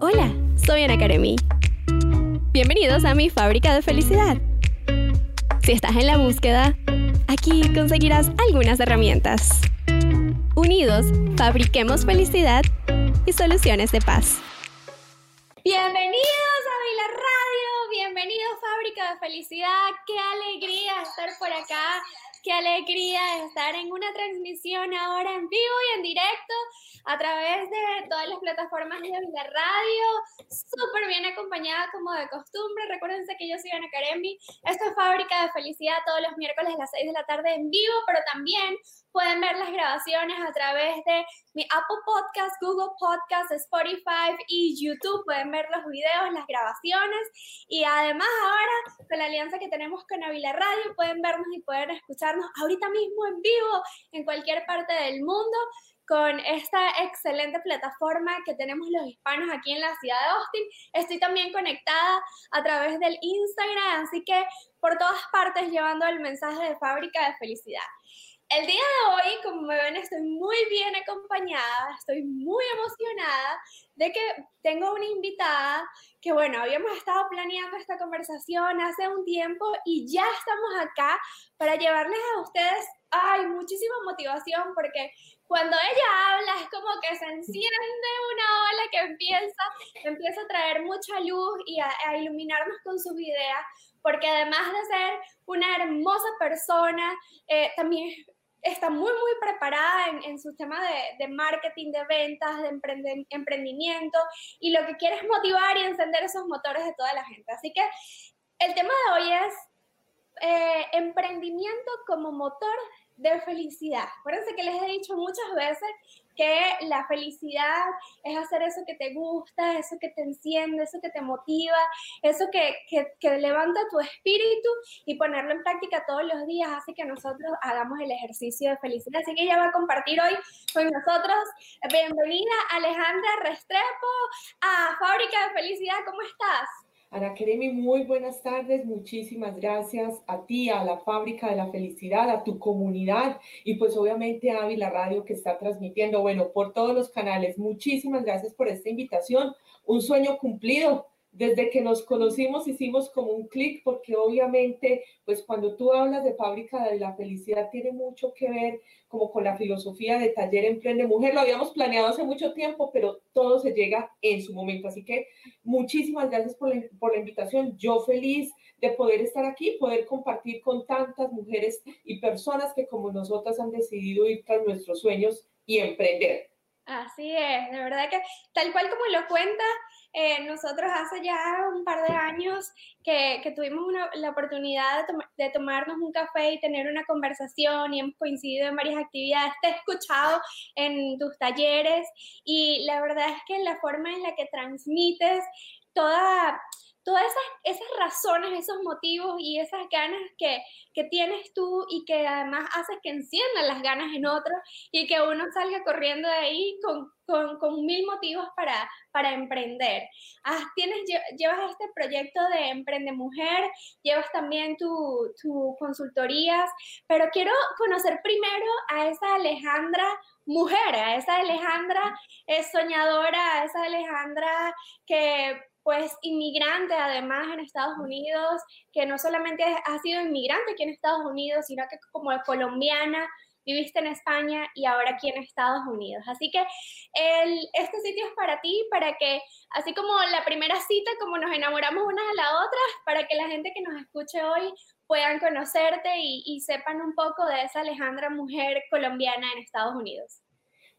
Hola, soy Ana Karemi. Bienvenidos a mi fábrica de felicidad. Si estás en la búsqueda, aquí conseguirás algunas herramientas. Unidos, fabriquemos felicidad y soluciones de paz. Bienvenidos a Vila Radio, bienvenidos Fábrica de Felicidad, qué alegría estar por acá Qué alegría estar en una transmisión ahora en vivo y en directo a través de todas las plataformas de radio, súper bien acompañada como de costumbre. Recuérdense que yo soy Ana Karemi. Esto es Fábrica de Felicidad todos los miércoles a las 6 de la tarde en vivo, pero también pueden ver las grabaciones a través de mi Apple Podcast, Google Podcast, Spotify y YouTube. Pueden ver los videos, las grabaciones y además ahora con la alianza que tenemos con Avila Radio pueden vernos y poder escuchar ahorita mismo en vivo en cualquier parte del mundo con esta excelente plataforma que tenemos los hispanos aquí en la ciudad de Austin. Estoy también conectada a través del Instagram, así que por todas partes llevando el mensaje de fábrica de felicidad. El día de hoy, como me ven, estoy muy bien acompañada, estoy muy emocionada de que tengo una invitada que, bueno, habíamos estado planeando esta conversación hace un tiempo y ya estamos acá para llevarles a ustedes, ay, muchísima motivación porque cuando ella habla es como que se enciende una ola que empieza, empieza a traer mucha luz y a, iluminarnos con sus ideas, porque además de ser una hermosa persona, eh, también está muy, muy preparada en, en su tema de, de, marketing, de ventas, de emprendimiento y lo que quiere es motivar y encender esos motores de toda la gente. Así que el tema de hoy es eh, emprendimiento como motor de felicidad. Acuérdense que les he dicho muchas veces que la felicidad es hacer eso que te gusta, eso que te enciende, eso que te motiva, eso que, que, levanta tu espíritu y ponerlo en práctica todos los días hace que nosotros hagamos el ejercicio de felicidad. Así que ella va a compartir hoy con nosotros. Bienvenida Alejandra Restrepo a Fábrica de Felicidad. ¿Cómo estás? Ana Keremi, muy buenas tardes. Muchísimas gracias a ti, a la Fábrica de la Felicidad, a tu comunidad y pues obviamente a Ávila Radio que está transmitiendo, bueno, por todos los canales. Muchísimas gracias por esta invitación. Un sueño cumplido desde que nos conocimos hicimos como un clic porque obviamente, pues cuando tú hablas de fábrica de la felicidad tiene mucho que ver como con la filosofía de taller emprende mujer. Lo habíamos planeado hace mucho tiempo, pero todo se llega en su momento. Así que muchísimas gracias por la, invitación. Yo feliz de poder estar aquí, poder compartir con tantas mujeres y personas que como nosotras han decidido ir tras nuestros sueños y emprender. Así es, de verdad que tal cual como lo cuenta, eh, nosotros hace ya un par de años que, que tuvimos una, la oportunidad de, de, tomarnos un café y tener una conversación y hemos coincidido en varias actividades, te he escuchado en tus talleres y la verdad es que la forma en la que transmites toda todas esas, esas razones, esos motivos y esas ganas que, que, tienes tú y que además haces que enciendan las ganas en otros y que uno salga corriendo de ahí con, con, con mil motivos para, para emprender. Ah, tienes, llevas este proyecto de Emprende Mujer, llevas también tus tu consultorías, pero quiero conocer primero a esa Alejandra mujer, a esa Alejandra es soñadora, a esa Alejandra que pues inmigrante además en Estados Unidos, que no solamente ha sido inmigrante aquí en Estados Unidos, sino que como colombiana, viviste en España y ahora aquí en Estados Unidos. Así que el, este sitio es para ti, para que, así como la primera cita, como nos enamoramos unas a la otra, para que la gente que nos escuche hoy puedan conocerte y, y sepan un poco de esa Alejandra mujer colombiana en Estados Unidos.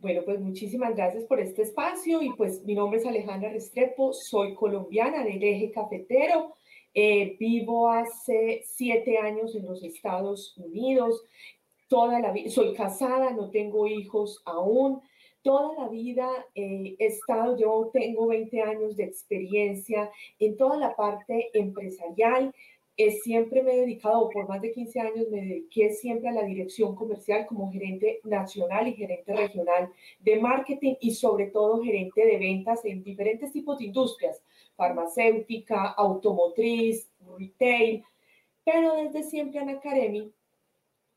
Bueno, pues muchísimas gracias por este espacio y pues mi nombre es Alejandra Restrepo, soy colombiana del eje cafetero, eh, vivo hace siete años en los Estados Unidos, toda la vida, soy casada, no tengo hijos aún, toda la vida eh, he estado, yo tengo 20 años de experiencia en toda la parte empresarial, siempre me he dedicado, por más de 15 años, me dediqué siempre a la dirección comercial como gerente nacional y gerente regional de marketing y sobre todo gerente de ventas en diferentes tipos de industrias, farmacéutica, automotriz, retail. Pero desde siempre, Ana Karemi,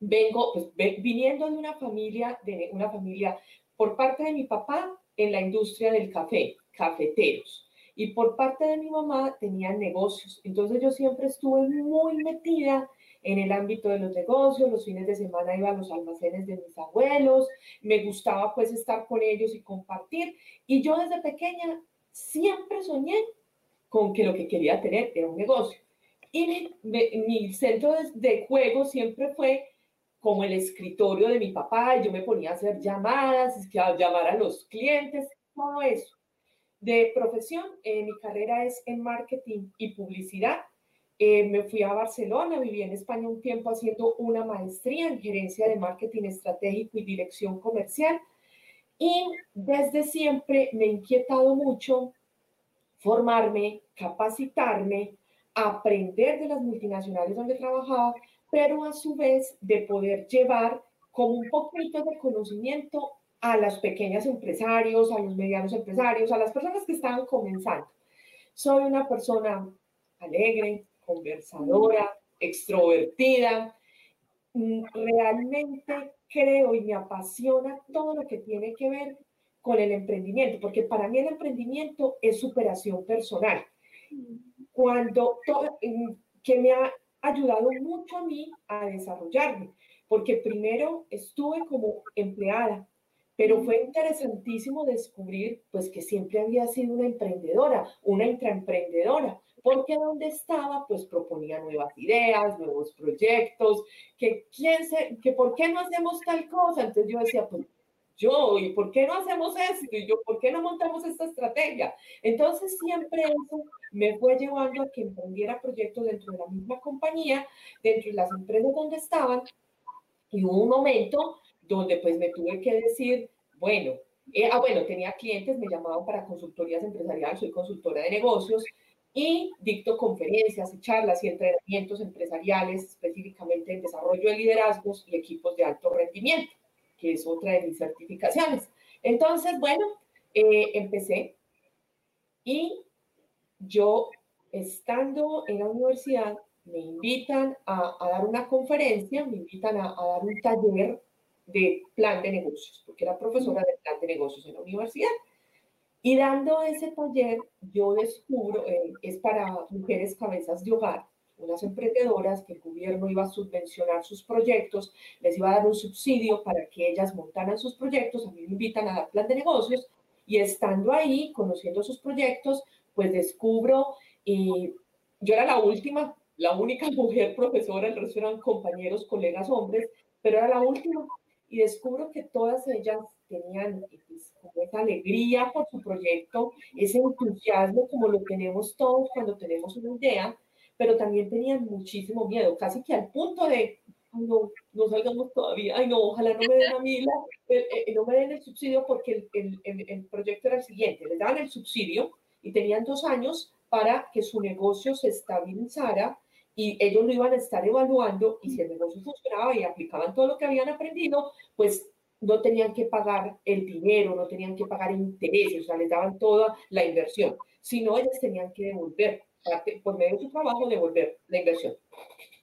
vengo, pues, viniendo de una familia, de una familia por parte de mi papá en la industria del café, cafeteros. Y por parte de mi mamá tenían negocios. Entonces yo siempre estuve muy metida en el ámbito de los negocios, los fines de semana iba a los almacenes de mis abuelos, me gustaba pues estar con ellos y compartir. Y yo desde pequeña siempre soñé con que lo que quería tener era un negocio. Y mi, centro de, juego siempre fue como el escritorio de mi papá, yo me ponía a hacer llamadas, a llamar a los clientes, todo eso. De profesión, eh, mi carrera es en marketing y publicidad. Eh, me fui a Barcelona, viví en España un tiempo haciendo una maestría en gerencia de marketing estratégico y dirección comercial. Y desde siempre me ha inquietado mucho formarme, capacitarme, aprender de las multinacionales donde trabajaba, pero a su vez de poder llevar como un poquito de conocimiento a los pequeños empresarios, a los medianos empresarios, a las personas que estaban comenzando. Soy una persona alegre, conversadora, extrovertida. Mm, realmente creo y me apasiona todo lo que tiene que ver con el emprendimiento, porque para mí el emprendimiento es superación personal. Cuando todo, que me ha ayudado mucho a mí a desarrollarme, porque primero estuve como empleada, pero fue interesantísimo descubrir pues que siempre había sido una emprendedora, una intraemprendedora, porque donde estaba pues proponía nuevas ideas, nuevos proyectos, que quién se, que por qué no hacemos tal cosa, entonces yo decía pues yo, ¿y por qué no hacemos esto? Y yo, ¿por qué no montamos esta estrategia? Entonces siempre eso me fue llevando a que emprendiera proyectos dentro de la misma compañía, dentro de las empresas donde estaban, y hubo un momento donde pues me tuve que decir, bueno, eh, ah, bueno, tenía clientes, me llamaban para consultorías empresariales, soy consultora de negocios, y dicto conferencias y charlas y entrenamientos empresariales, específicamente en desarrollo de liderazgos y equipos de alto rendimiento que es otra de mis certificaciones. Entonces, bueno, eh, empecé y yo, estando en la universidad, me invitan a, dar una conferencia, me invitan a, dar un taller de plan de negocios, porque era profesora de plan de negocios en la universidad. Y dando ese taller, yo descubro, eh, es para mujeres cabezas de hogar, unas emprendedoras que el gobierno iba a subvencionar sus proyectos, les iba a dar un subsidio para que ellas montaran sus proyectos, a mí me invitan a dar plan de negocios y estando ahí, conociendo sus proyectos, pues descubro, y yo era la última, la única mujer profesora, el resto eran compañeros, colegas hombres, pero era la última y descubro que todas ellas tenían pues, esa alegría por su proyecto, ese entusiasmo como lo tenemos todos cuando tenemos una idea, pero también tenían muchísimo miedo, casi que al punto de, no, no salgamos todavía, ay no, ojalá no me den a mí, la, no me den el subsidio porque el, el, el, proyecto era el siguiente, les daban el subsidio y tenían dos años para que su negocio se estabilizara y ellos lo iban a estar evaluando y si el negocio funcionaba y aplicaban todo lo que habían aprendido, pues no tenían que pagar el dinero, no tenían que pagar intereses, o sea, les daban toda la inversión, sino ellos tenían que devolver por medio de su trabajo, devolver la inversión.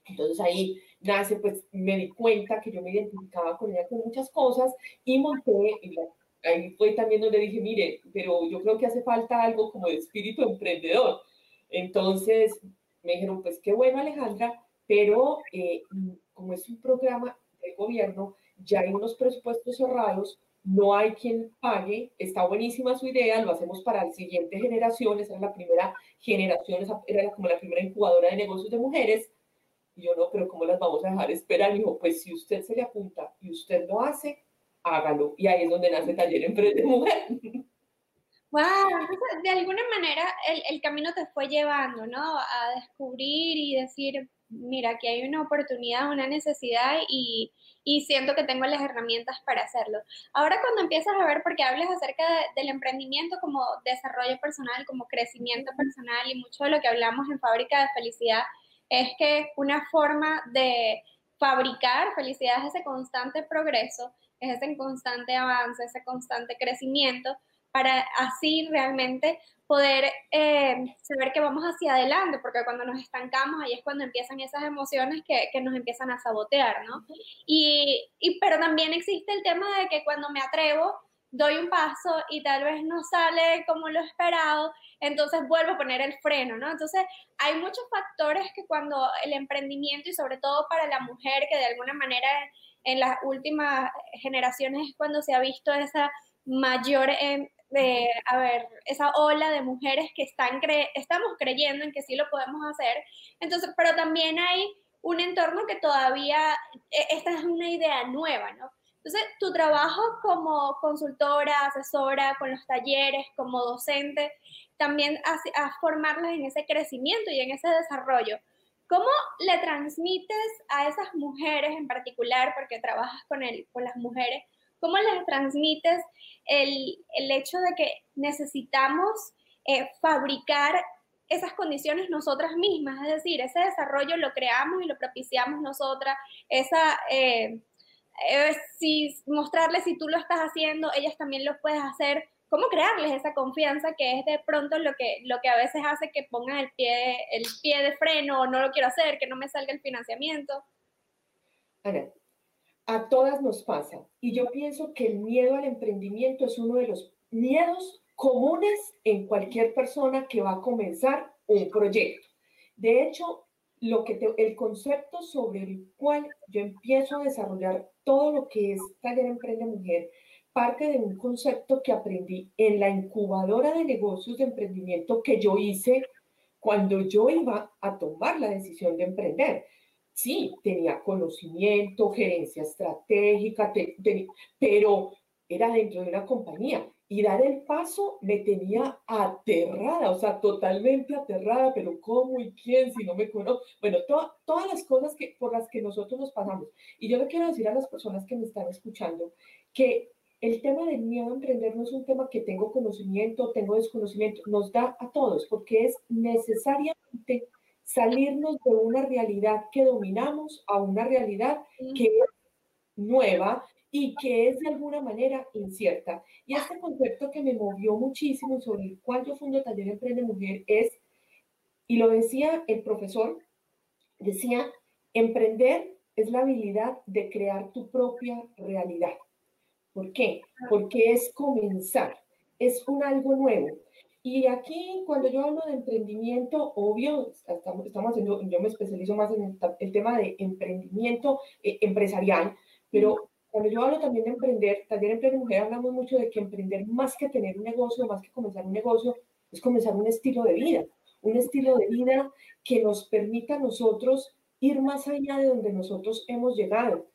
Entonces ahí nace, pues me di cuenta que yo me identificaba con ella con muchas cosas y monté, y ahí fue también donde dije, mire, pero yo creo que hace falta algo como de espíritu emprendedor. Entonces me dijeron, pues qué bueno Alejandra, pero eh, como es un programa del gobierno, ya hay unos presupuestos cerrados, no hay quien pague, está buenísima su idea, lo hacemos para la siguiente generación, esa era la primera generación, era como la primera incubadora de negocios de mujeres, y yo no, pero ¿cómo las vamos a dejar esperar? Y dijo, pues si usted se le apunta y usted lo hace, hágalo, y ahí es donde nace Taller Emprende Mujer. Wow, de alguna manera el, el camino te fue llevando, ¿no? A descubrir y decir, mira, aquí hay una oportunidad, una necesidad y, y siento que tengo las herramientas para hacerlo. Ahora cuando empiezas a ver, porque hablas acerca del emprendimiento como desarrollo personal, como crecimiento personal y mucho de lo que hablamos en Fábrica de Felicidad, es que una forma de fabricar felicidad es ese constante progreso, es ese constante avance, ese constante crecimiento, para así realmente poder eh, saber que vamos hacia adelante, porque cuando nos estancamos ahí es cuando empiezan esas emociones que, que nos empiezan a sabotear, ¿no? Y, y, pero también existe el tema de que cuando me atrevo, doy un paso y tal vez no sale como lo esperado, entonces vuelvo a poner el freno, ¿no? Entonces hay muchos factores que cuando el emprendimiento y sobre todo para la mujer que de alguna manera en las últimas generaciones es cuando se ha visto esa mayor, eh, a ver, esa ola de mujeres que están cre estamos creyendo en que sí lo podemos hacer. Entonces, pero también hay un entorno que todavía, e, esta es una idea nueva, ¿no? Entonces, tu trabajo como consultora, asesora, con los talleres, como docente, también a, a formarlas en ese crecimiento y en ese desarrollo. ¿Cómo le transmites a esas mujeres en particular, porque trabajas con, el, con las mujeres, cómo les transmites el, el hecho de que necesitamos eh, fabricar esas condiciones nosotras mismas? Es decir, ese desarrollo lo creamos y lo propiciamos nosotras, esa... Eh, eh, si mostrarles si tú lo estás haciendo, ellas también lo puedes hacer cómo crearles esa confianza que es de pronto lo que, lo que a veces hace que pongan el pie, el pie de freno, no lo quiero hacer, que no me salga el financiamiento. Ana, a todas nos pasa y yo pienso que el miedo al emprendimiento es uno de los miedos comunes en cualquier persona que va a comenzar un proyecto. De hecho, lo que el concepto sobre el cual yo empiezo a desarrollar todo lo que es Taller Emprende Mujer parte de un concepto que aprendí en la incubadora de negocios de emprendimiento que yo hice cuando yo iba a tomar la decisión de emprender. Sí, tenía conocimiento, gerencia estratégica, pero era dentro de una compañía y dar el paso me tenía aterrada, o sea, totalmente aterrada, pero ¿cómo y quién si no me conozco? Bueno, todas las cosas que, por las que nosotros nos pasamos. Y yo le quiero decir a las personas que me están escuchando que el tema del miedo a emprender no es un tema que tengo conocimiento, tengo desconocimiento, nos da a todos, porque es necesariamente salirnos de una realidad que dominamos a una realidad que es nueva y que es de alguna manera incierta. Y este concepto que me movió muchísimo, sobre el cual yo fundo Taller Emprende Mujer, es, y lo decía el profesor, decía, emprender es la habilidad de crear tu propia realidad. ¿Por qué? Porque es comenzar, es un algo nuevo. Y aquí, cuando yo hablo de emprendimiento, obvio, estamos, estamos haciendo, yo me especializo más en el, tema de emprendimiento eh, empresarial, pero cuando yo hablo también de emprender, taller Emprende Mujer, hablamos mucho de que emprender más que tener un negocio, más que comenzar un negocio, es comenzar un estilo de vida, un estilo de vida que nos permita a nosotros ir más allá de donde nosotros hemos llegado.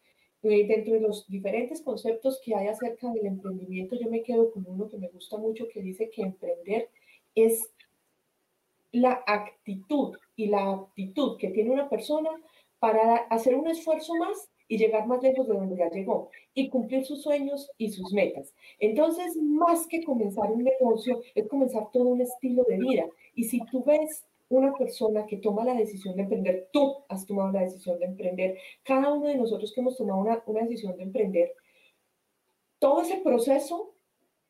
Eh, dentro de los diferentes conceptos que hay acerca del emprendimiento, yo me quedo con uno que me gusta mucho que dice que emprender es la actitud y la actitud que tiene una persona para hacer un esfuerzo más y llegar más lejos de donde ya llegó y cumplir sus sueños y sus metas. Entonces, más que comenzar un negocio, es comenzar todo un estilo de vida. Y si tú ves una persona que toma la decisión de emprender, tú has tomado la decisión de emprender, cada uno de nosotros que hemos tomado una, una decisión de emprender, todo ese proceso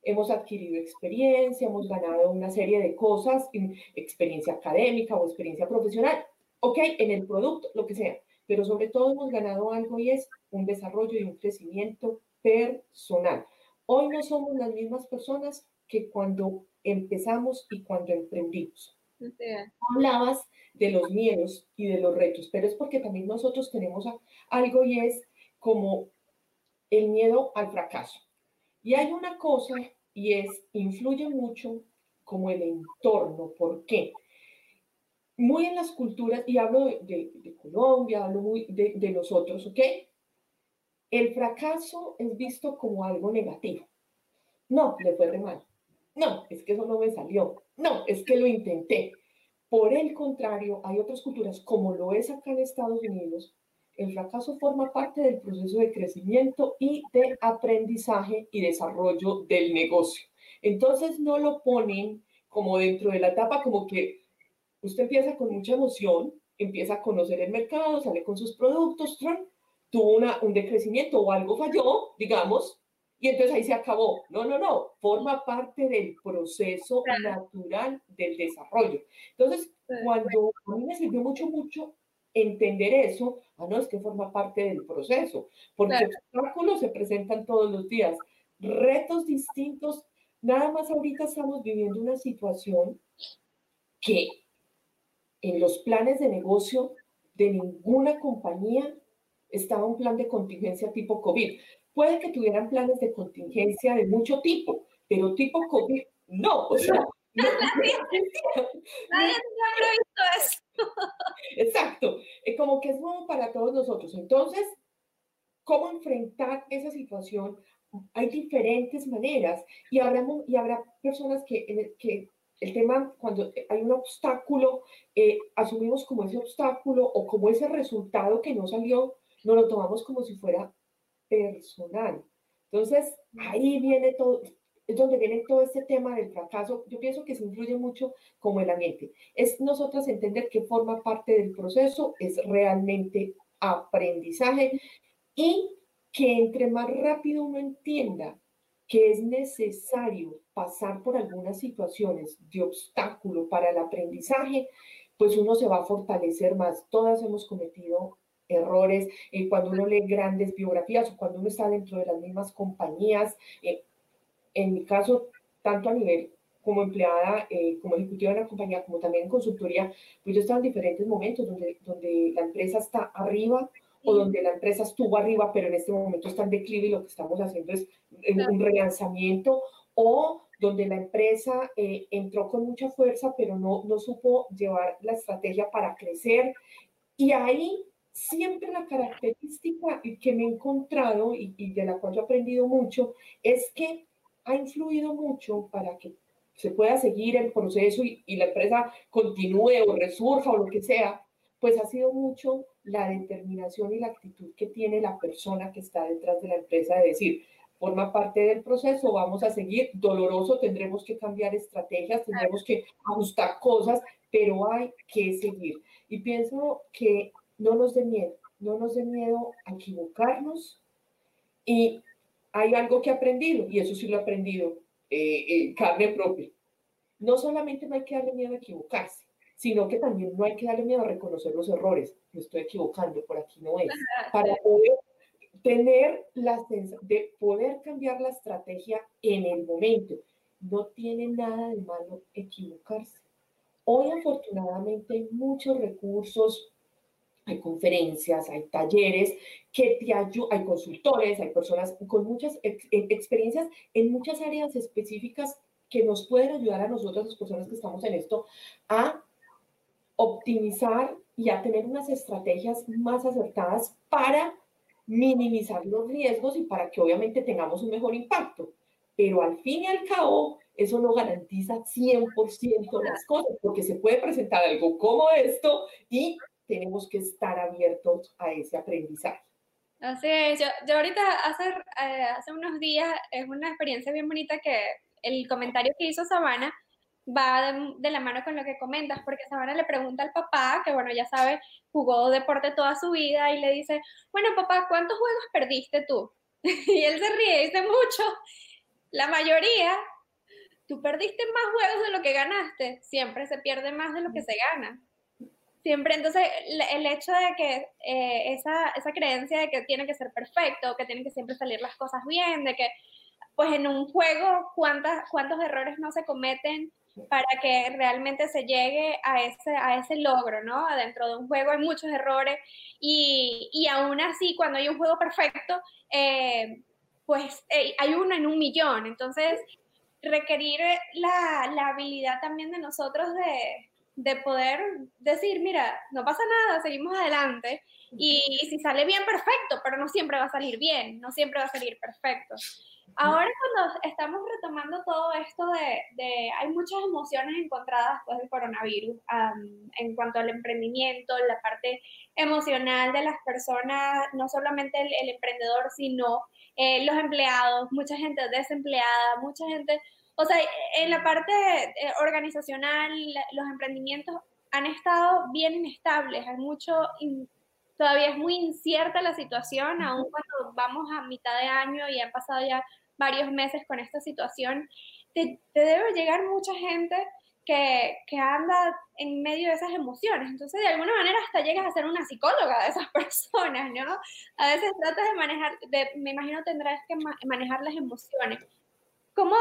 hemos adquirido experiencia, hemos ganado una serie de cosas, experiencia académica o experiencia profesional, ok, en el producto, lo que sea pero sobre todo hemos ganado algo y es un desarrollo y un crecimiento personal. Hoy no somos las mismas personas que cuando empezamos y cuando emprendimos. Hablabas de los miedos y de los retos, pero es porque también nosotros tenemos algo y es como el miedo al fracaso. Y hay una cosa y es, influye mucho como el entorno. ¿Por qué? muy en las culturas, y hablo de, Colombia, hablo de, de nosotros, ¿ok? El fracaso es visto como algo negativo. No, le fue re mal. No, es que eso no me salió. No, es que lo intenté. Por el contrario, hay otras culturas, como lo es acá en Estados Unidos, el fracaso forma parte del proceso de crecimiento y de aprendizaje y desarrollo del negocio. Entonces no lo ponen como dentro de la etapa como que Usted empieza con mucha emoción, empieza a conocer el mercado, sale con sus productos, tuvo una, un decrecimiento o algo falló, digamos, y entonces ahí se acabó. No, no, no, forma parte del proceso natural del desarrollo. Entonces, cuando a mí me sirvió mucho, mucho entender eso, ah, no, es que forma parte del proceso, porque los obstáculos se presentan todos los días, retos distintos. Nada más ahorita estamos viviendo una situación que en los planes de negocio de ninguna compañía estaba un plan de contingencia tipo COVID. Puede que tuvieran planes de contingencia de mucho tipo, pero tipo COVID no. O sea, Nadie ha previsto Exacto. Como que es nuevo para todos nosotros. Entonces, ¿cómo enfrentar esa situación? Hay diferentes maneras y habrá, y habrá personas que, que el tema, cuando hay un obstáculo, eh, asumimos como ese obstáculo o como ese resultado que no salió, no lo tomamos como si fuera personal. Entonces, ahí viene todo, es donde viene todo este tema del fracaso. Yo pienso que se influye mucho como el ambiente. Es nosotros entender que forma parte del proceso, es realmente aprendizaje y que entre más rápido uno entienda que es necesario pasar por algunas situaciones de obstáculo para el aprendizaje, pues uno se va a fortalecer más. Todas hemos cometido errores eh, cuando uno lee grandes biografías o cuando uno está dentro de las mismas compañías. Eh, en mi caso, tanto a nivel como empleada, eh, como ejecutiva de la compañía, como también en consultoría, pues yo estaba en diferentes momentos donde, donde la empresa está arriba o donde la empresa estuvo arriba, pero en este momento está en declive y lo que estamos haciendo es un relanzamiento, o donde la empresa eh, entró con mucha fuerza, pero no, no supo llevar la estrategia para crecer. Y ahí siempre la característica que me he encontrado y, y de la cual yo he aprendido mucho es que ha influido mucho para que se pueda seguir el proceso y, la empresa continúe o resurja o lo que sea, pues ha sido mucho la determinación y la actitud que tiene la persona que está detrás de la empresa de decir, forma parte del proceso, vamos a seguir, doloroso, tendremos que cambiar estrategias, tendremos que ajustar cosas, pero hay que seguir. Y pienso que no nos dé miedo, no nos dé miedo a equivocarnos y hay algo que he aprendido, y eso sí lo he aprendido eh, en carne propia. No solamente no hay que darle miedo a equivocarse, sino que también no hay que darle miedo a reconocer los errores. Me estoy equivocando, por aquí no es. Para poder tener la sensación de poder cambiar la estrategia en el momento. No tiene nada de malo equivocarse. Hoy afortunadamente hay muchos recursos hay conferencias, hay talleres que te ayudan, hay consultores, hay personas con muchas experiencias en muchas áreas específicas que nos pueden ayudar a nosotras, las personas que estamos en esto, a optimizar y a tener unas estrategias más acertadas para minimizar los riesgos y para que obviamente tengamos un mejor impacto. Pero al fin y al cabo, eso no garantiza 100% las cosas, porque se puede presentar algo como esto y tenemos que estar abiertos a ese aprendizaje. Así es, yo, yo ahorita hace, eh, hace unos días es una experiencia bien bonita que el comentario que hizo Sabana va de, la mano con lo que comentas, porque Sabana le pregunta al papá, que bueno, ya sabe, jugó deporte toda su vida, y le dice, bueno, papá, ¿cuántos juegos perdiste tú? y él se ríe, dice mucho, la mayoría, tú perdiste más juegos de lo que ganaste, siempre se pierde más de lo que se gana. Siempre, entonces, el hecho de que eh, esa, esa creencia de que tiene que ser perfecto, que tienen que siempre salir las cosas bien, de que, pues en un juego, ¿cuántas, ¿cuántos errores no se cometen para que realmente se llegue a ese, a ese logro, ¿no? Dentro de un juego hay muchos errores y, y aún así, cuando hay un juego perfecto, eh, pues eh, hay uno en un millón. Entonces, requerir la, la habilidad también de nosotros de de poder decir, mira, no pasa nada, seguimos adelante. Y, si sale bien, perfecto, pero no siempre va a salir bien, no siempre va a salir perfecto. Ahora cuando estamos retomando todo esto de, hay muchas emociones encontradas después del coronavirus en cuanto al emprendimiento, la parte emocional de las personas, no solamente el, emprendedor, sino eh, los empleados, mucha gente desempleada, mucha gente o sea, en la parte eh, organizacional, los emprendimientos han estado bien inestables, hay mucho, todavía es muy incierta la situación, aún cuando vamos a mitad de año y han pasado ya varios meses con esta situación, te, debe llegar mucha gente que, que, anda en medio de esas emociones. Entonces, de alguna manera, hasta llegas a ser una psicóloga de esas personas, ¿no? A veces tratas de manejar, de, me imagino tendrás que manejar las emociones. ¿Cómo,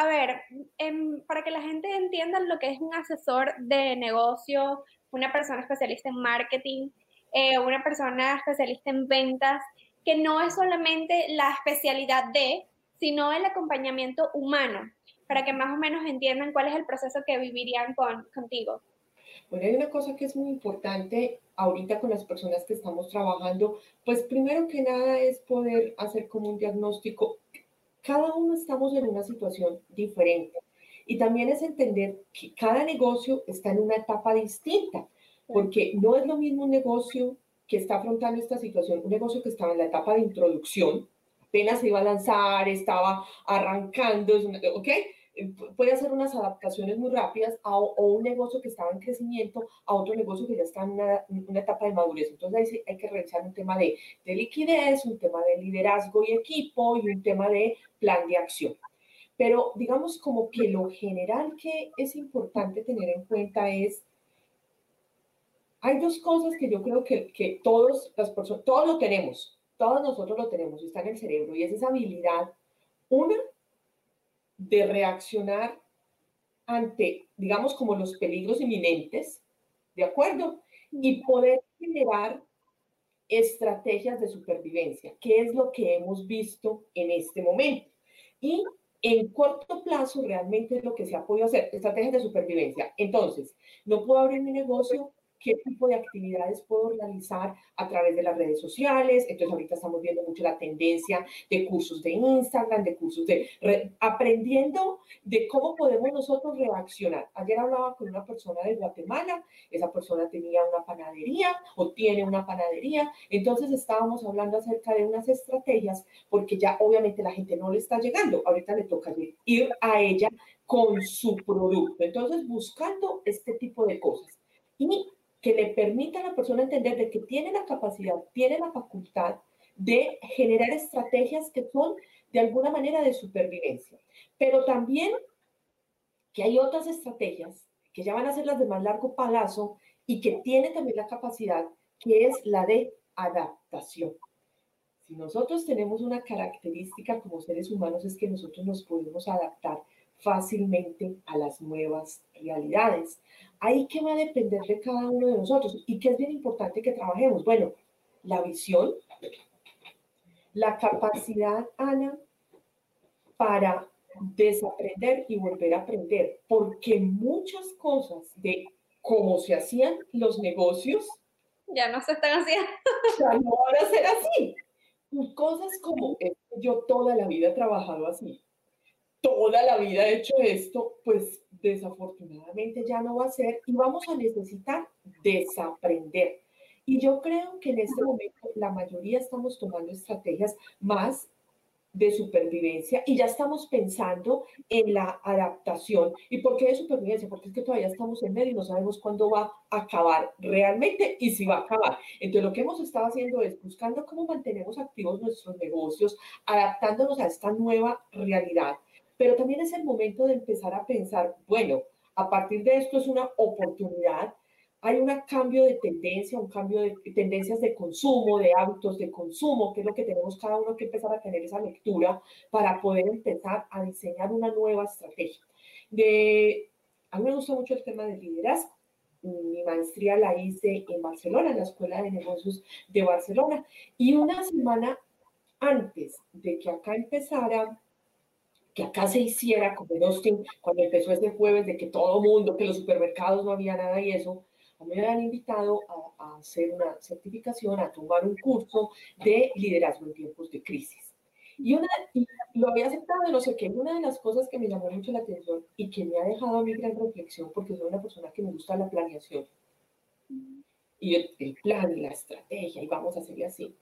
a ver, em, para que la gente entienda lo que es un asesor de negocio, una persona especialista en marketing, eh, una persona especialista en ventas, que no es solamente la especialidad de, sino el acompañamiento humano, para que más o menos entiendan cuál es el proceso que vivirían con, contigo. Bueno, hay una cosa que es muy importante ahorita con las personas que estamos trabajando, pues primero que nada es poder hacer como un diagnóstico. Cada uno estamos en una situación diferente y también es entender que cada negocio está en una etapa distinta, porque no es lo mismo un negocio que está afrontando esta situación, un negocio que estaba en la etapa de introducción, apenas se iba a lanzar, estaba arrancando, ¿ok? Puede hacer unas adaptaciones muy rápidas a, o un negocio que estaba en crecimiento a otro negocio que ya está en una, etapa de madurez. Entonces ahí hay que revisar un tema de, de liquidez, un tema de liderazgo y equipo y un tema de plan de acción. Pero digamos como que lo general que es importante tener en cuenta es, hay dos cosas que yo creo que, que todos las personas, todos lo tenemos, todos nosotros lo tenemos, está en el cerebro, y es esa habilidad, una, de reaccionar ante, digamos, como los peligros inminentes, ¿de acuerdo? Y poder generar estrategias de supervivencia, que es lo que hemos visto en este momento. Y en corto plazo realmente es lo que se ha podido hacer, estrategias de supervivencia. Entonces, no puedo abrir mi negocio qué tipo de actividades puedo realizar a través de las redes sociales. Entonces ahorita estamos viendo mucho la tendencia de cursos de Instagram, de cursos de aprendiendo de cómo podemos nosotros reaccionar. Ayer hablaba con una persona de Guatemala, esa persona tenía una panadería o tiene una panadería, entonces estábamos hablando acerca de unas estrategias porque ya obviamente la gente no le está llegando, ahorita le toca ir a ella con su producto. Entonces buscando este tipo de cosas. Y que le permita a la persona entender de que tiene la capacidad, tiene la facultad de generar estrategias que son de alguna manera de supervivencia, pero también que hay otras estrategias que ya van a ser las de más largo plazo y que tiene también la capacidad que es la de adaptación. Si nosotros tenemos una característica como seres humanos es que nosotros nos podemos adaptar fácilmente a las nuevas realidades. Ahí que va a depender de cada uno de nosotros y que es bien importante que trabajemos. Bueno, la visión, la capacidad, Ana, para desaprender y volver a aprender, porque muchas cosas de cómo se hacían los negocios ya no se están haciendo. Ya no van a ser así. Cosas como yo toda la vida he trabajado así toda la vida he hecho esto, pues desafortunadamente ya no va a ser y vamos a necesitar desaprender. Y yo creo que en este momento la mayoría estamos tomando estrategias más de supervivencia y ya estamos pensando en la adaptación. ¿Y por qué de supervivencia? Porque es que todavía estamos en medio y no sabemos cuándo va a acabar realmente y si va a acabar. Entonces lo que hemos estado haciendo es buscando cómo mantenemos activos nuestros negocios, adaptándonos a esta nueva realidad pero también es el momento de empezar a pensar, bueno, a partir de esto es una oportunidad, hay un cambio de tendencia, un cambio de tendencias de consumo, de hábitos de consumo, que es lo que tenemos cada uno que empezar a tener esa lectura para poder empezar a diseñar una nueva estrategia. A mí me gusta mucho el tema del liderazgo. Mi maestría la hice en Barcelona, en la Escuela de Negocios de Barcelona. Y una semana antes de que acá empezara que acá se hiciera como en Austin, cuando empezó este jueves de que todo mundo, que los supermercados no había nada y eso, a mí me habían invitado a, hacer una certificación, a tomar un curso de liderazgo en tiempos de crisis. Y, una, y lo había aceptado, no sé qué, una de las cosas que me llamó mucho la atención y que me ha dejado a mí gran reflexión, porque soy una persona que me gusta la planeación, y el, el plan y la estrategia, y vamos a hacerle así,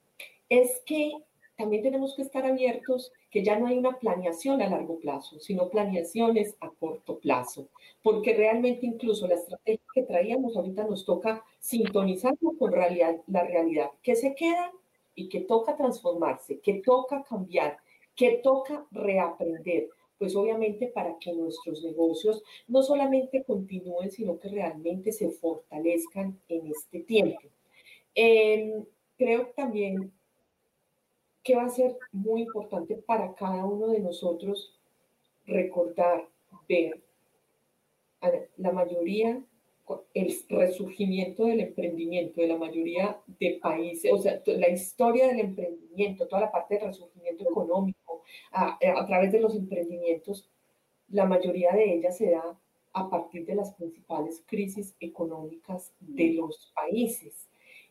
es que también tenemos que estar abiertos que ya no hay una planeación a largo plazo, sino planeaciones a corto plazo, porque realmente incluso la estrategia que traíamos ahorita nos toca sintonizarlo con la realidad, que se queda y que toca transformarse, que toca cambiar, que toca reaprender, pues obviamente para que nuestros negocios no solamente continúen, sino que realmente se fortalezcan en este tiempo. Em, creo también que va a ser muy importante para cada uno de nosotros recordar, ver la mayoría el resurgimiento del emprendimiento de la mayoría de países, o sea, la historia del emprendimiento, toda la parte del resurgimiento económico a, a través de los emprendimientos, la mayoría de ellas se da a partir de las principales crisis económicas de los países.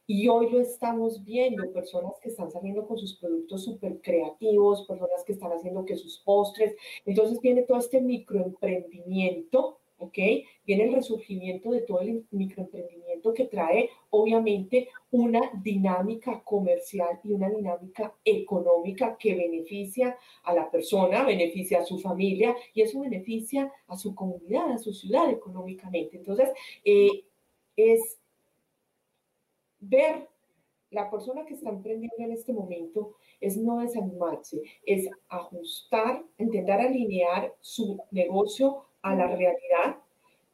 Y hoy lo estamos viendo, personas que están saliendo con sus productos súper creativos, personas que están haciendo que sus postres. Entonces viene todo este microemprendimiento ¿ok? Viene el resurgimiento de todo el microemprendimiento que trae obviamente una dinámica comercial y una dinámica económica que beneficia a la persona, beneficia a su familia y eso beneficia a su comunidad, a su ciudad económicamente. Entonces, eh, es ver la persona que está emprendiendo en este momento es no desanimarse, es ajustar, intentar alinear su negocio a la realidad,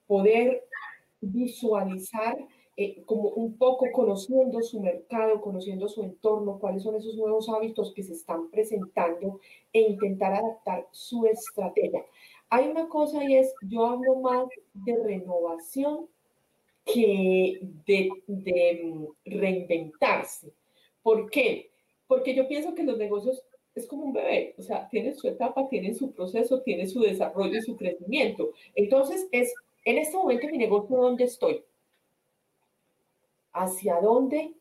poder visualizar eh, como un poco conociendo su mercado, conociendo su entorno, cuáles son esos nuevos hábitos que se están presentando e intentar adaptar su estrategia. Hay una cosa y es, yo hablo más de renovación que de, de mm, reinventarse. ¿Por qué? Porque yo pienso que los negocios es como un bebé, o sea, tiene su etapa, tiene su proceso, tiene su desarrollo y su crecimiento. Entonces, es en este momento mi negocio, ¿dónde estoy? ¿Hacia dónde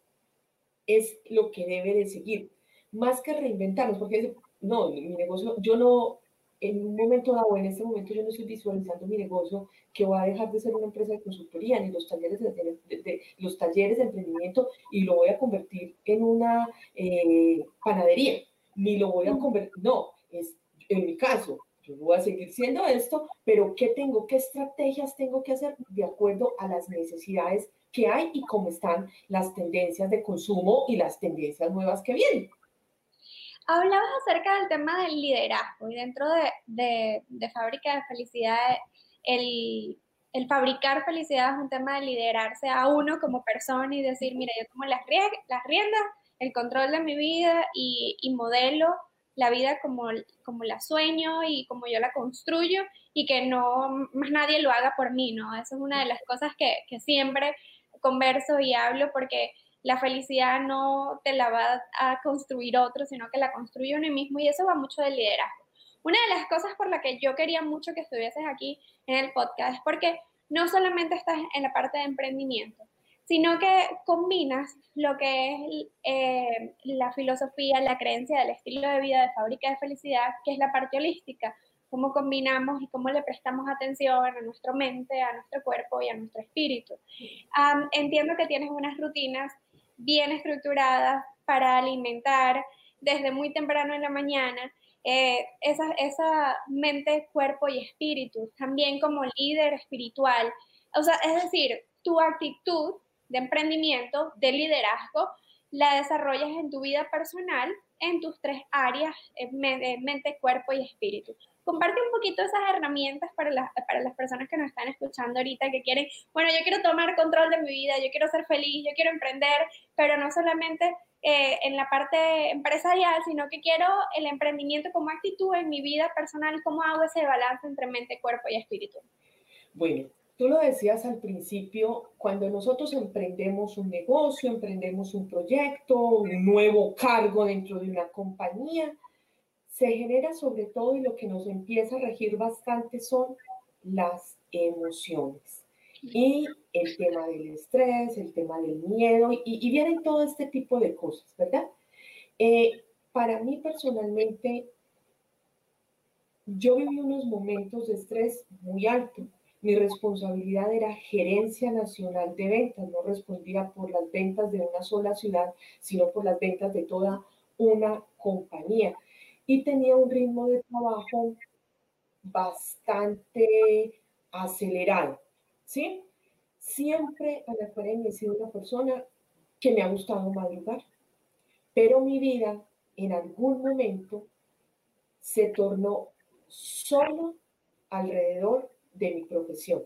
es lo que debe de seguir? Más que reinventarnos, porque no, mi negocio, yo no, en un momento dado, en este momento yo no estoy visualizando mi negocio que va a dejar de ser una empresa de consultoría ni los talleres de, los talleres de emprendimiento y lo voy a convertir en una eh, panadería ni lo voy a convertir, no, es en mi caso, yo voy a seguir siendo esto, pero ¿qué tengo? ¿Qué estrategias tengo que hacer de acuerdo a las necesidades que hay y cómo están las tendencias de consumo y las tendencias nuevas que vienen? Hablabas acerca del tema del liderazgo y dentro de, de, Fábrica de Felicidad, el, el, fabricar felicidad es un tema de liderarse a uno como persona y decir, mira, yo tomo las, las riendas el control de mi vida y, modelo la vida como, como la sueño y como yo la construyo y que no más nadie lo haga por mí, ¿no? Eso es una de las cosas que, que siempre converso y hablo porque la felicidad no te la va a construir otro, sino que la construye uno mismo y eso va mucho del liderazgo. Una de las cosas por la que yo quería mucho que estuvieses aquí en el podcast es porque no solamente estás en la parte de emprendimiento, sino que combinas lo que es eh, la filosofía, la creencia del estilo de vida de fábrica de felicidad, que es la parte holística, cómo combinamos y cómo le prestamos atención a nuestra mente, a nuestro cuerpo y a nuestro espíritu. entiendo que tienes unas rutinas bien estructuradas para alimentar desde muy temprano en la mañana eh, esa, esa mente, cuerpo y espíritu, también como líder espiritual. O sea, es decir, tu actitud de emprendimiento, de liderazgo, la desarrollas en tu vida personal, en tus tres áreas, mente, cuerpo y espíritu. Comparte un poquito esas herramientas para las, para las personas que nos están escuchando ahorita, que quieren, bueno, yo quiero tomar control de mi vida, yo quiero ser feliz, yo quiero emprender, pero no solamente eh, en la parte empresarial, sino que quiero el emprendimiento como actitud en mi vida personal, cómo hago ese balance entre mente, cuerpo y espíritu. Bueno, Tú lo decías al principio, cuando nosotros emprendemos un negocio, emprendemos un proyecto, un nuevo cargo dentro de una compañía, se genera sobre todo y lo que nos empieza a regir bastante son las emociones. Y el tema del estrés, el tema del miedo, y, vienen todo este tipo de cosas, ¿verdad? Eh, para mí personalmente, yo viví unos momentos de estrés muy altos mi responsabilidad era gerencia nacional de ventas, no respondía por las ventas de una sola ciudad, sino por las ventas de toda una compañía. Y tenía un ritmo de trabajo bastante acelerado, ¿sí? Siempre a la academia he sido una persona que me ha gustado madrugar, pero mi vida en algún momento se tornó solo alrededor de mi profesión.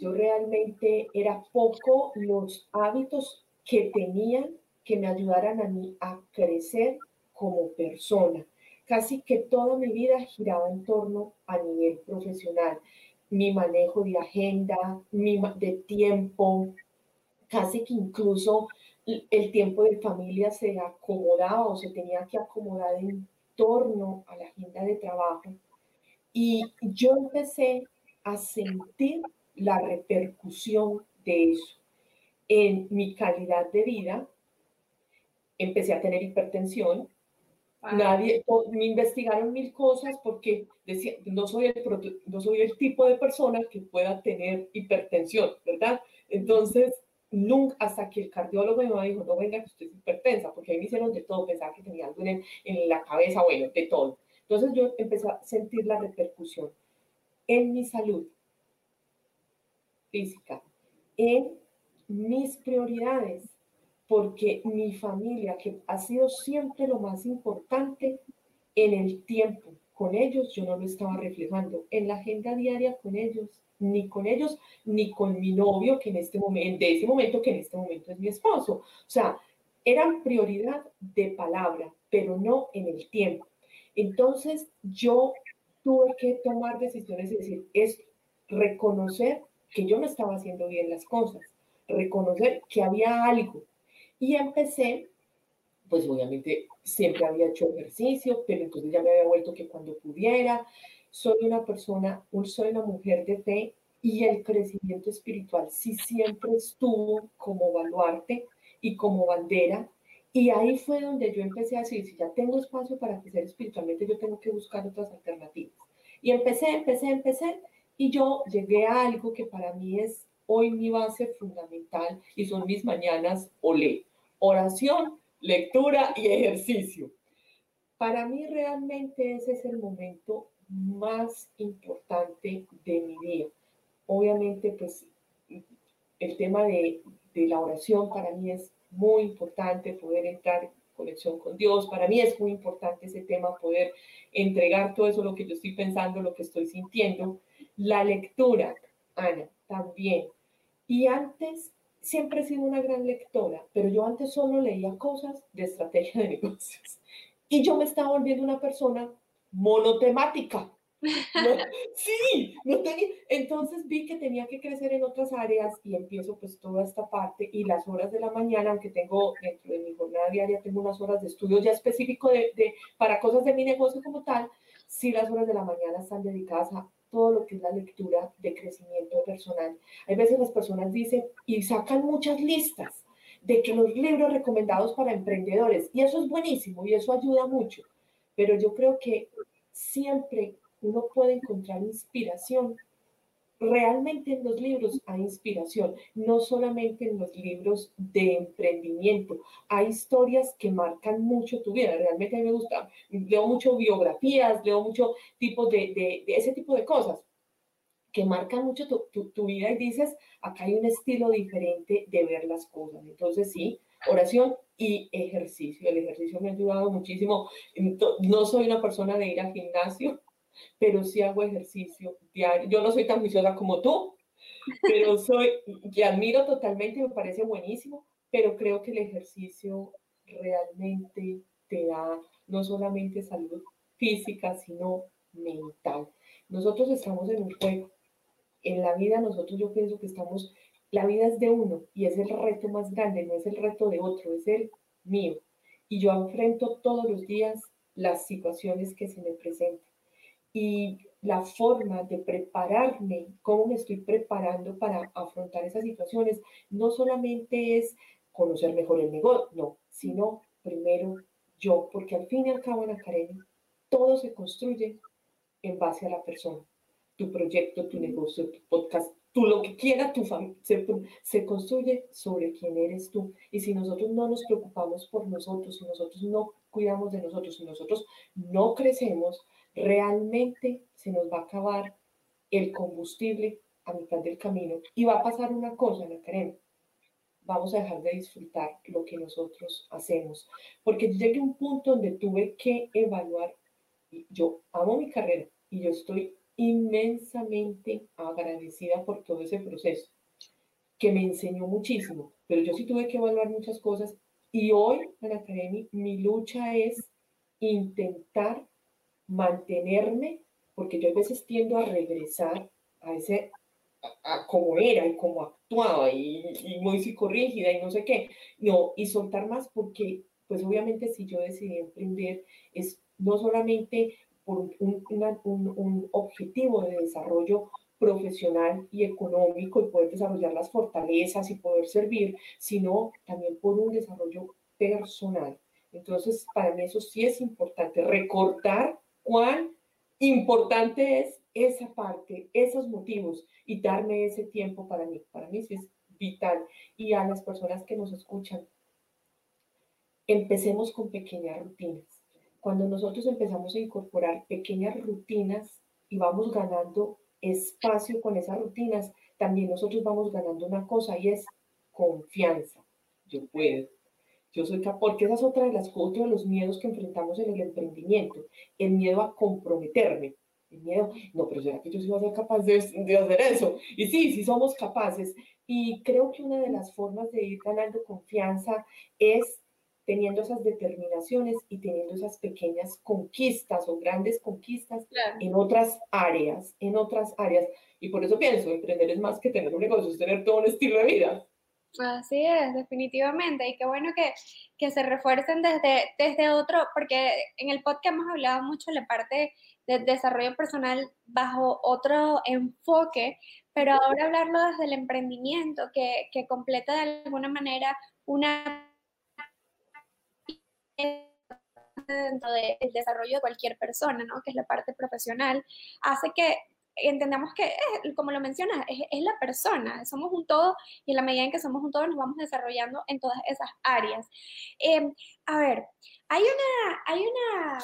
Yo realmente era poco los hábitos que tenían que me ayudaran a mí a crecer como persona. Casi que toda mi vida giraba en torno a nivel profesional. Mi manejo de agenda, mi de tiempo, casi que incluso el tiempo de familia se acomodaba o se tenía que acomodar en torno a la agenda de trabajo. Y yo empecé a sentir la repercusión de eso en mi calidad de vida. Empecé a tener hipertensión. Nadie, me investigaron mil cosas porque decía, no soy, el, no soy el tipo de persona que pueda tener hipertensión, ¿verdad? Entonces, nunca, hasta que el cardiólogo me dijo, no venga que usted es hipertensa, porque ahí me hicieron de todo, pensaba que tenía algo en, en la cabeza, bueno, de todo. Entonces yo empecé a sentir la repercusión en mi salud física, en mis prioridades, porque mi familia, que ha sido siempre lo más importante en el tiempo con ellos, yo no lo estaba reflejando en la agenda diaria con ellos, ni con ellos, ni con mi novio, que en este momento, de ese momento, que en este momento es mi esposo. O sea, eran prioridad de palabra, pero no en el tiempo. Entonces yo tuve que tomar decisiones y decir, es reconocer que yo no estaba haciendo bien las cosas, reconocer que había algo. Y empecé, pues obviamente siempre había hecho ejercicio, pero entonces ya me había vuelto que cuando pudiera, soy una persona, soy una mujer de fe y el crecimiento espiritual sí siempre estuvo como baluarte y como bandera y ahí fue donde yo empecé a decir, si ya tengo espacio para crecer espiritualmente, yo tengo que buscar otras alternativas. Y empecé, empecé, empecé, y yo llegué a algo que para mí es hoy mi base fundamental y son mis mañanas olé. Oración, lectura y ejercicio. Para mí realmente ese es el momento más importante de mi vida. Obviamente, pues el tema de, de la oración para mí es muy importante poder entrar en conexión con Dios. Para mí es muy importante ese tema, poder entregar todo eso, lo que yo estoy pensando, lo que estoy sintiendo. La lectura, Ana, también. Y antes, siempre he sido una gran lectora, pero yo antes solo leía cosas de estrategia de negocios. Y yo me estaba volviendo una persona monotemática sí, no tenía. Entonces vi que tenía que crecer en otras áreas y empiezo pues toda esta parte y las horas de la mañana, aunque tengo dentro de mi jornada diaria, tengo unas horas de estudio ya específico de, de, para cosas de mi negocio como tal, sí las horas de la mañana están dedicadas a todo lo que es la lectura de crecimiento personal. Hay veces las personas dicen y sacan muchas listas de que los libros recomendados para emprendedores, y eso es buenísimo y eso ayuda mucho, pero yo creo que siempre uno puede encontrar inspiración. Realmente en los libros hay inspiración, no solamente en los libros de emprendimiento. Hay historias que marcan mucho tu vida. Realmente a mí me gusta, leo mucho biografías, leo mucho tipo de, de, ese tipo de cosas que marcan mucho tu, tu, tu, vida y dices, acá hay un estilo diferente de ver las cosas. Entonces sí, oración y ejercicio. El ejercicio me ha ayudado muchísimo. No soy una persona de ir al gimnasio, pero sí hago ejercicio diario. Yo no soy tan juiciosa como tú, pero soy, que admiro totalmente, me parece buenísimo, pero creo que el ejercicio realmente te da no solamente salud física, sino mental. Nosotros estamos en un juego. En la vida nosotros yo pienso que estamos, la vida es de uno y es el reto más grande, no es el reto de otro, es el mío. Y yo enfrento todos los días las situaciones que se me presentan y la forma de prepararme, cómo me estoy preparando para afrontar esas situaciones, no solamente es conocer mejor el negocio, no, sino primero yo, porque al fin y al cabo en la academia todo se construye en base a la persona, tu proyecto, tu negocio, tu podcast, tú lo que quiera, tu familia, se, se, construye sobre quién eres tú. Y si nosotros no nos preocupamos por nosotros, si nosotros no cuidamos de nosotros, si nosotros no crecemos, realmente se nos va a acabar el combustible a mitad del camino y va a pasar una cosa, la creen. Vamos a dejar de disfrutar lo que nosotros hacemos, porque llegué a un punto donde tuve que evaluar yo amo mi carrera y yo estoy inmensamente agradecida por todo ese proceso que me enseñó muchísimo, pero yo sí tuve que evaluar muchas cosas y hoy en Academy mi lucha es intentar mantenerme, porque yo a veces tiendo a regresar a ese, a, como era y como actuaba y, y, muy psicorrígida y no sé qué, no, y soltar más porque, pues obviamente si yo decidí emprender es no solamente por un, un, objetivo de desarrollo profesional y económico y poder desarrollar las fortalezas y poder servir, sino también por un desarrollo personal. Entonces, para mí eso sí es importante, recordar cuán importante es esa parte, esos motivos y darme ese tiempo para mí. Para mí es vital. Y a las personas que nos escuchan, empecemos con pequeñas rutinas. Cuando nosotros empezamos a incorporar pequeñas rutinas y vamos ganando espacio con esas rutinas, también nosotros vamos ganando una cosa y es confianza. Yo puedo. Yo soy capaz, porque esa es otra de las otro de los miedos que enfrentamos en el emprendimiento, el miedo a comprometerme. El miedo, no, pero ¿será que yo sí voy a ser capaz de, de hacer eso? Y sí, sí somos capaces. Y creo que una de las formas de ir ganando confianza es teniendo esas determinaciones y teniendo esas pequeñas conquistas o grandes conquistas en otras áreas, en otras áreas. Y por eso pienso, emprender es más que tener un negocio, es tener todo un estilo de vida. Así es, definitivamente. Y qué bueno que, que se refuercen desde, desde otro, porque en el podcast hemos hablado mucho de la parte de desarrollo personal bajo otro enfoque, pero ahora hablarlo desde el emprendimiento, que, que completa de alguna manera una dentro del desarrollo de cualquier persona, ¿no? Que es la parte profesional, hace que entendamos que, como lo mencionas, es, la persona, somos un todo y en la medida en que somos un todo nos vamos desarrollando en todas esas áreas. Em, a ver, hay una, hay, una,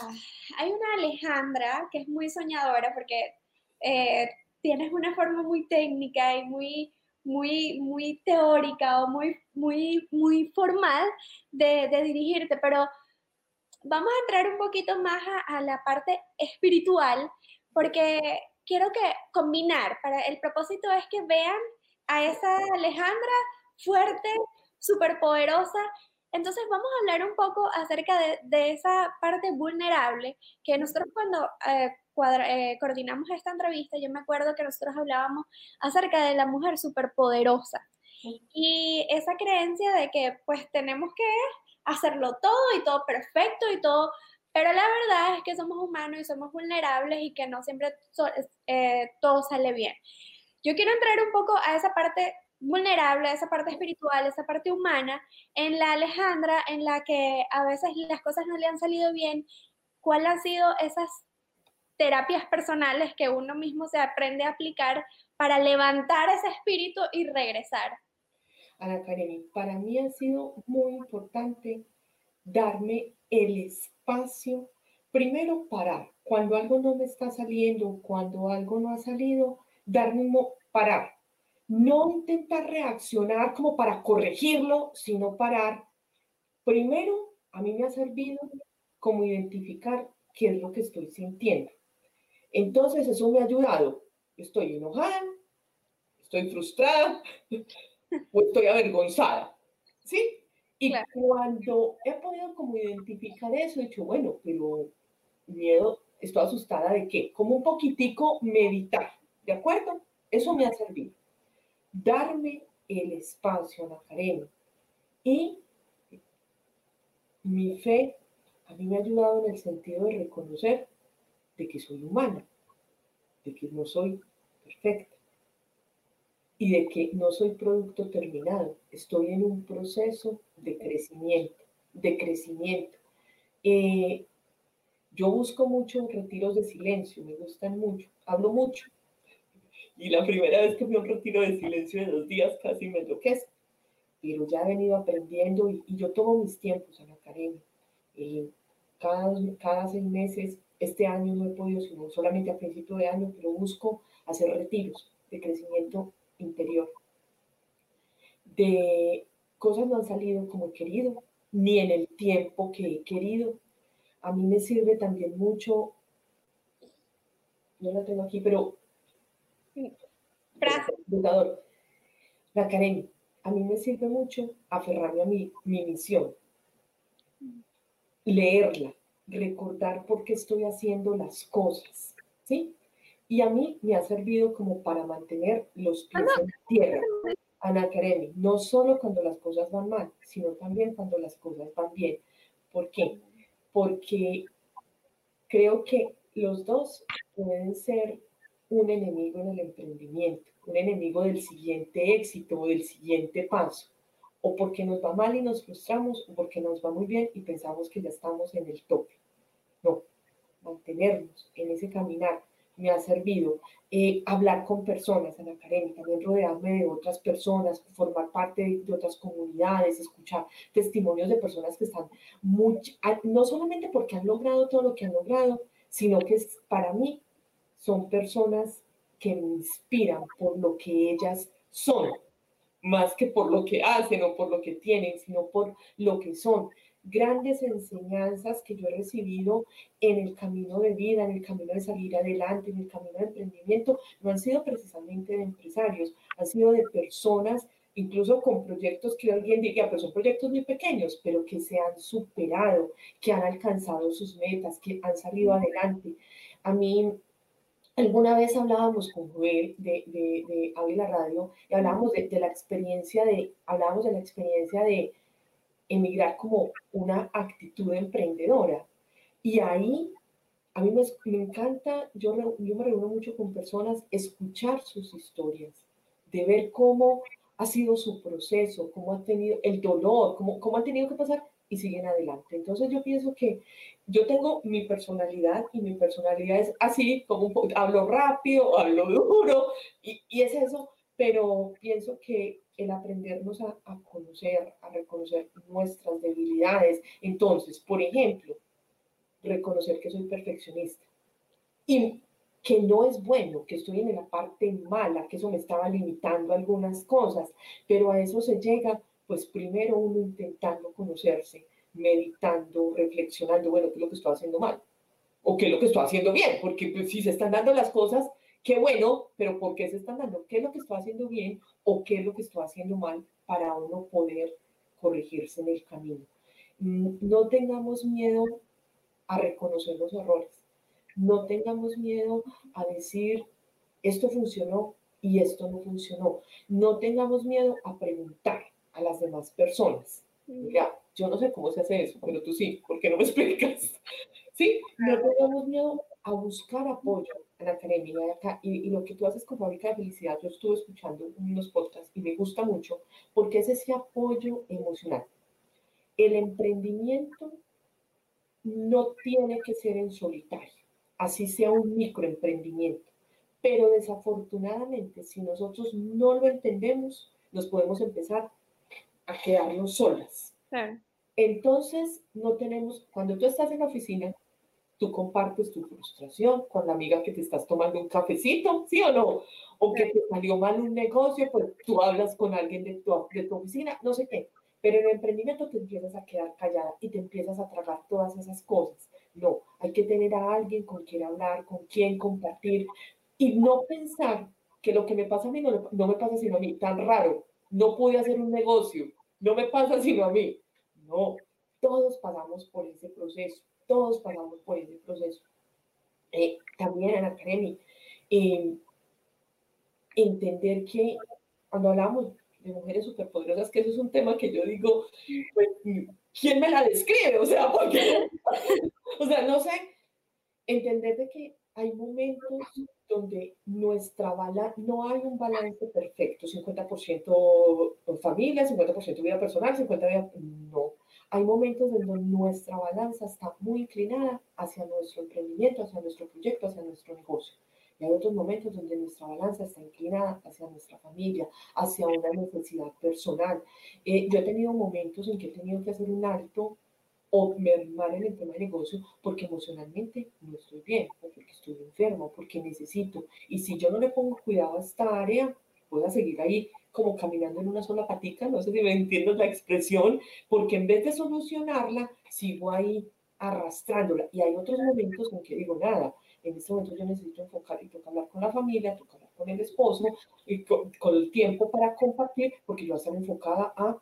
hay una Alejandra que es muy soñadora porque eh, tienes una forma muy técnica y muy, muy, muy teórica o muy, muy, muy formal de, de dirigirte, pero vamos a entrar un poquito más a, la parte espiritual, porque quiero que combinar, para el propósito es que vean a esa Alejandra fuerte, súper poderosa. Entonces vamos a hablar un poco acerca de, esa parte vulnerable que nosotros cuando eh, eh, coordinamos esta entrevista, yo me acuerdo que nosotros hablábamos acerca de la mujer súper poderosa y esa creencia de que pues tenemos que hacerlo todo y todo perfecto y todo, pero la verdad es que somos humanos y somos vulnerables y que no siempre eh, todo sale bien. Yo quiero entrar un poco a esa parte vulnerable, a esa parte espiritual, esa parte humana, en la Alejandra, en la que a veces las cosas no le han salido bien. ¿Cuáles han sido esas terapias personales que uno mismo se aprende a aplicar para levantar ese espíritu y regresar? Ana Karen, para mí ha sido muy importante darme el espacio, primero parar, cuando algo no me está saliendo, cuando algo no ha salido, darme un parar, no intentar reaccionar como para corregirlo, sino parar. Primero, a mí me ha servido como identificar qué es lo que estoy sintiendo. Entonces, eso me ha ayudado. Estoy enojada, estoy frustrada, o estoy avergonzada, ¿sí? Y cuando he podido como identificar eso, he dicho, bueno, pero miedo, estoy asustada de qué? Como un poquitico meditar, ¿de acuerdo? Eso me ha servido. Darme el espacio a la Karen. Y mi fe a mí me ha ayudado en el sentido de reconocer de que soy humana, de que no soy perfecta y de que no soy producto terminado, estoy en un proceso de crecimiento, de crecimiento. Eh, yo busco mucho retiros de silencio, me gustan mucho, hablo mucho. Y la primera vez que fui a un retiro de silencio de dos días casi me enloquezco, pero ya he venido aprendiendo y, yo tomo mis tiempos en la academia. Eh, cada, cada seis meses, este año no he podido, sino solamente a principio de año, pero busco hacer retiros de crecimiento interior. De cosas no han salido como he querido, ni en el tiempo que he querido. A mí me sirve también mucho no la tengo aquí, pero... Frase. La Karen, a mí me sirve mucho aferrarme a mi, mi misión, leerla, recordar por qué estoy haciendo las cosas, ¿sí? Y a mí me ha servido como para mantener los pies en tierra. Ana Karen, no solo cuando las cosas van mal, sino también cuando las cosas van bien. ¿Por qué? Porque creo que los dos pueden ser un enemigo en el emprendimiento, un enemigo del siguiente éxito o del siguiente paso, o porque nos va mal y nos frustramos, o porque nos va muy bien y pensamos que ya estamos en el tope. No, mantenernos en ese caminar me ha servido. Eh, hablar con personas en la academia, también rodearme de otras personas, formar parte de, otras comunidades, escuchar testimonios de personas que están no solamente porque han logrado todo lo que han logrado, sino que para mí son personas que me inspiran por lo que ellas son, más que por lo que hacen o por lo que tienen, sino por lo que son. Grandes enseñanzas que yo he recibido en el camino de vida, en el camino de salir adelante, en el camino de emprendimiento, no han sido precisamente de empresarios, han sido de personas incluso con proyectos que alguien diga, pero son proyectos muy pequeños, pero que se han superado, que han alcanzado sus metas, que han salido adelante. A mí, alguna vez hablábamos con Joel de, de, de Ávila Radio y hablábamos de, de, la experiencia de, hablábamos de la experiencia de emigrar como una actitud emprendedora. Y ahí a mí me, me encanta, yo, yo me reúno mucho con personas, escuchar sus historias, de ver cómo ha sido su proceso, cómo ha tenido el dolor, cómo, cómo han tenido que pasar y siguen adelante. Entonces yo pienso que yo tengo mi personalidad y mi personalidad es así, como hablo rápido, hablo duro y, y, es eso, pero pienso que el aprendernos a, conocer, a reconocer nuestras debilidades, entonces, por ejemplo, reconocer que soy perfeccionista y que no es bueno, que estoy en la parte mala, que eso me estaba limitando algunas cosas, pero a eso se llega, pues primero uno intentando conocerse, meditando, reflexionando, bueno, ¿qué es lo que estoy haciendo mal? ¿O qué es lo que estoy haciendo bien? Porque pues, si se están dando las cosas, qué bueno, pero ¿por qué se están dando? ¿Qué es lo que estoy haciendo bien o qué es lo que estoy haciendo mal para uno poder corregirse en el camino? Mm, no tengamos miedo a reconocer los errores no tengamos miedo a decir, esto funcionó y esto no funcionó. No tengamos miedo a preguntar a las demás personas. Mira, yo no sé cómo se hace eso, pero tú sí, ¿por qué no me explicas? Sí, no tengamos miedo a buscar apoyo la academia de acá. Y, y, lo que tú haces con Fábrica de Felicidad, yo estuve escuchando unos podcasts y me gusta mucho porque es ese apoyo emocional. El emprendimiento no tiene que ser en solitario así sea un microemprendimiento. Pero desafortunadamente, si nosotros no lo entendemos, nos podemos empezar a quedarnos solas. Entonces, no tenemos, cuando tú estás en la oficina, tú compartes tu frustración con la amiga que te estás tomando un cafecito, ¿sí o no? O que te salió mal un negocio, pues tú hablas con alguien de tu, de tu oficina, no sé qué. Pero en el emprendimiento te empiezas a quedar callada y te empiezas a tragar todas esas cosas. No, hay que tener a alguien con quien hablar, con quien compartir y no pensar que lo que me pasa a mí no, no me pasa sino a mí. Tan raro, no pude hacer un negocio, no me pasa sino a mí. No, todos pasamos por ese proceso, todos pasamos por ese proceso. Eh, también en la academia, eh, entender que cuando hablamos de mujeres superpoderosas, que eso es un tema que yo digo, pues, ¿quién me la describe? O sea, porque, o sea, no sé, entender de que hay momentos donde nuestra bala, no hay un balance perfecto, 50% familia, 50% vida personal, 50% vida, no. Hay momentos donde nuestra balanza está muy inclinada hacia nuestro emprendimiento, hacia nuestro proyecto, hacia nuestro negocio. Y hay otros momentos donde nuestra balanza está inclinada hacia nuestra familia, hacia una necesidad personal. Eh, yo he tenido momentos en que he tenido que hacer un alto o mermar en el tema de negocio porque emocionalmente no estoy bien, o porque estoy enfermo, porque necesito. Y si yo no le pongo cuidado a esta área, puedo seguir ahí como caminando en una sola patica, no sé si me entiendes la expresión, porque en vez de solucionarla, sigo ahí arrastrándola. Y hay otros momentos en que digo, nada, en este momento yo necesito enfocar y tocar hablar con la familia, tocar hablar con el esposo y con, el tiempo para compartir, porque yo voy a estar enfocada a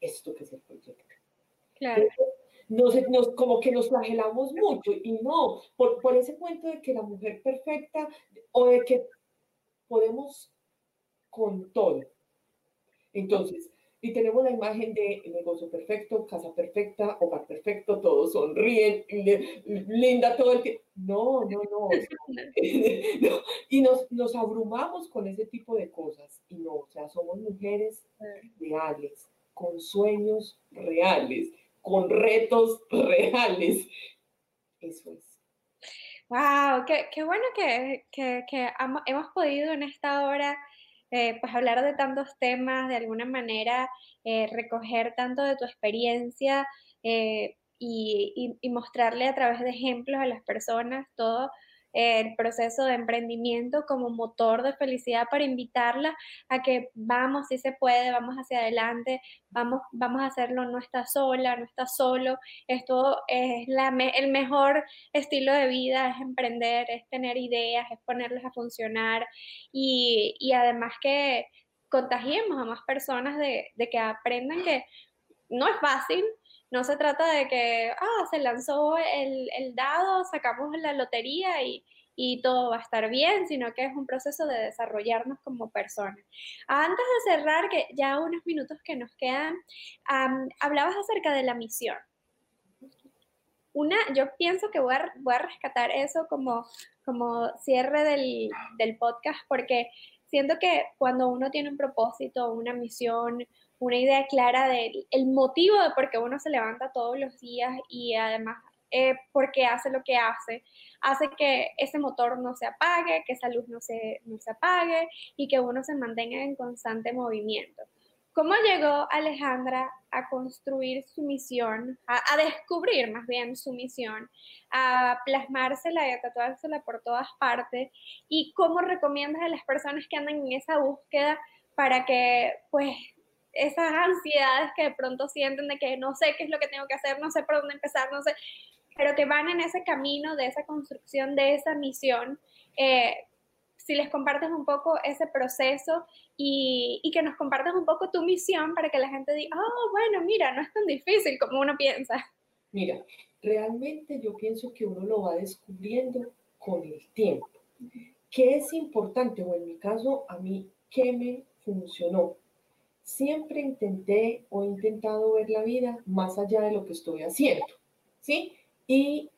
esto que es el proyecto. Claro. Nos, nos, como que nos flagelamos mucho y no, por, por ese cuento de que la mujer perfecta o de que podemos con todo. Entonces, y tenemos la imagen de negocio perfecto, casa perfecta, hogar perfecto, todos sonríen, linda todo el que... No, no, no. no. Y nos, nos abrumamos con ese tipo de cosas. Y no, o sea, somos mujeres reales, con sueños reales, con retos reales. Eso es. Wow, qué, qué bueno que, que, que, hemos podido en esta hora eh, pues hablar de tantos temas, de alguna manera eh, recoger tanto de tu experiencia eh, y, y, mostrarle a través de ejemplos a las personas todo el proceso de emprendimiento como motor de felicidad para invitarla a que vamos, si se puede, vamos hacia adelante, vamos, vamos a hacerlo, no está sola, no está solo, esto es la, el mejor estilo de vida, es emprender, es tener ideas, es ponerlas a funcionar y, y además que contagiemos a más personas de, de que aprendan que no es fácil, no se trata de que, ah, se lanzó el, el dado, sacamos la lotería y, y, todo va a estar bien, sino que es un proceso de desarrollarnos como personas. Antes de cerrar, que ya unos minutos que nos quedan, hablabas acerca de la misión. Una, yo pienso que voy a, voy a rescatar eso como, como cierre del, del podcast, porque siento que cuando uno tiene un propósito, una misión, una idea clara del el motivo de por qué uno se levanta todos los días y además eh, por qué hace lo que hace, hace que ese motor no se apague, que esa luz no se, no se apague y que uno se mantenga en constante movimiento. ¿Cómo llegó Alejandra a construir su misión, a, descubrir más bien su misión, a plasmársela y a tatuársela por todas partes? ¿Y cómo recomiendas a las personas que andan en esa búsqueda para que pues esas ansiedades que de pronto sienten de que no sé qué es lo que tengo que hacer, no sé por dónde empezar, no sé, pero que van en ese camino de esa construcción, de esa misión. Eh, si les compartes un poco ese proceso y, y, que nos compartas un poco tu misión para que la gente diga, oh, bueno, mira, no es tan difícil como uno piensa. Mira, realmente yo pienso que uno lo va descubriendo con el tiempo. ¿Qué es importante? O en mi caso, a mí, ¿qué me funcionó? Siempre intenté o he intentado ver la vida más allá de lo que estoy haciendo, ¿sí? Y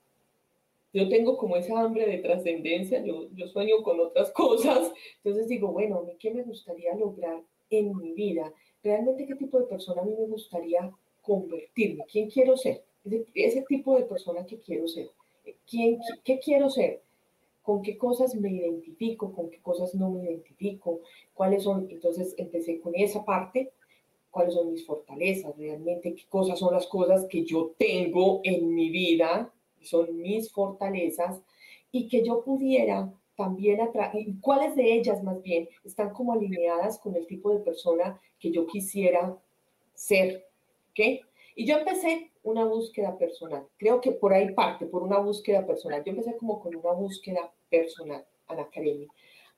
yo tengo como esa hambre de trascendencia, yo, yo sueño con otras cosas, entonces digo, bueno, a mí qué me gustaría lograr en mi vida, realmente qué tipo de persona a mí me gustaría convertirme, quién quiero ser, ese, tipo de persona que quiero ser, ¿Quién, qué quiero ser, con qué cosas me identifico, con qué cosas no me identifico, cuáles son, entonces empecé con esa parte, cuáles son mis fortalezas realmente, qué cosas son las cosas que yo tengo en mi vida, son mis fortalezas, y que yo pudiera también atraer, cuáles de ellas más bien están como alineadas con el tipo de persona que yo quisiera ser, ¿ok? Y yo empecé una búsqueda personal. Creo que por ahí parte, por una búsqueda personal. Yo empecé como con una búsqueda personal a la academia,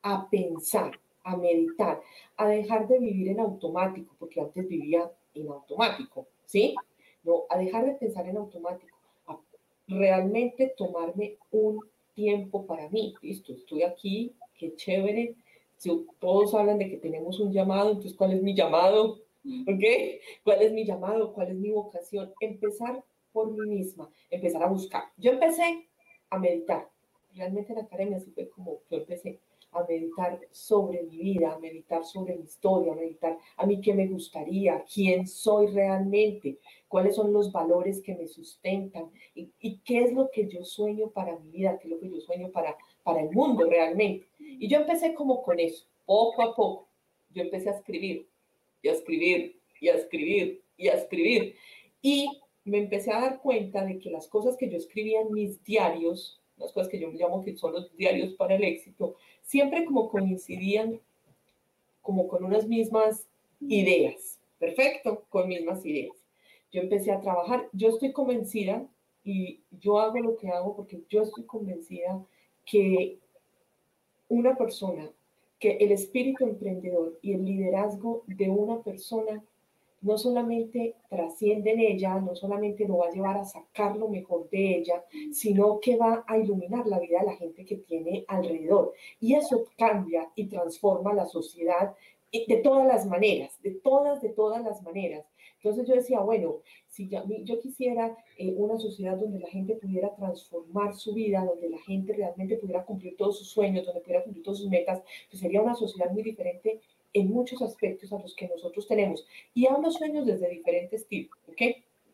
a pensar, a meditar, a dejar de vivir en automático, porque antes vivía en automático, ¿sí? No, a dejar de pensar en automático, a realmente tomarme un tiempo para mí, listo, estoy aquí, qué chévere, si todos hablan de que tenemos un llamado, entonces ¿cuál es mi llamado? ¿Ok? ¿Cuál es mi llamado? ¿Cuál es mi vocación? Empezar por mí misma, empezar a buscar. Yo empecé a meditar. Realmente en la academia así fue como yo empecé a meditar sobre mi vida, a meditar sobre mi historia, a meditar a mí qué me gustaría, quién soy realmente, cuáles son los valores que me sustentan y, y, qué es lo que yo sueño para mi vida, qué es lo que yo sueño para, para el mundo realmente. Y yo empecé como con eso, poco a poco. Yo empecé a escribir, y a escribir y a escribir y a escribir. Y me empecé a dar cuenta de que las cosas que yo escribía en mis diarios, las cosas que yo llamo que son los diarios para el éxito, siempre como coincidían como con unas mismas ideas. Perfecto, con mismas ideas. Yo empecé a trabajar, yo estoy convencida y yo hago lo que hago porque yo estoy convencida que una persona, que el espíritu emprendedor y el liderazgo de una persona no solamente trasciende en ella, no solamente lo va a llevar a sacar lo mejor de ella, sino que va a iluminar la vida de la gente que tiene alrededor. Y eso cambia y transforma la sociedad de todas las maneras, de todas, de todas las maneras. Entonces yo decía, bueno, si yo, yo quisiera eh, una sociedad donde la gente pudiera transformar su vida, donde la gente realmente pudiera cumplir todos sus sueños, donde pudiera cumplir todas sus metas, pues sería una sociedad muy diferente en muchos aspectos a los que nosotros tenemos. Y hablo sueños desde diferentes tipos, ¿ok?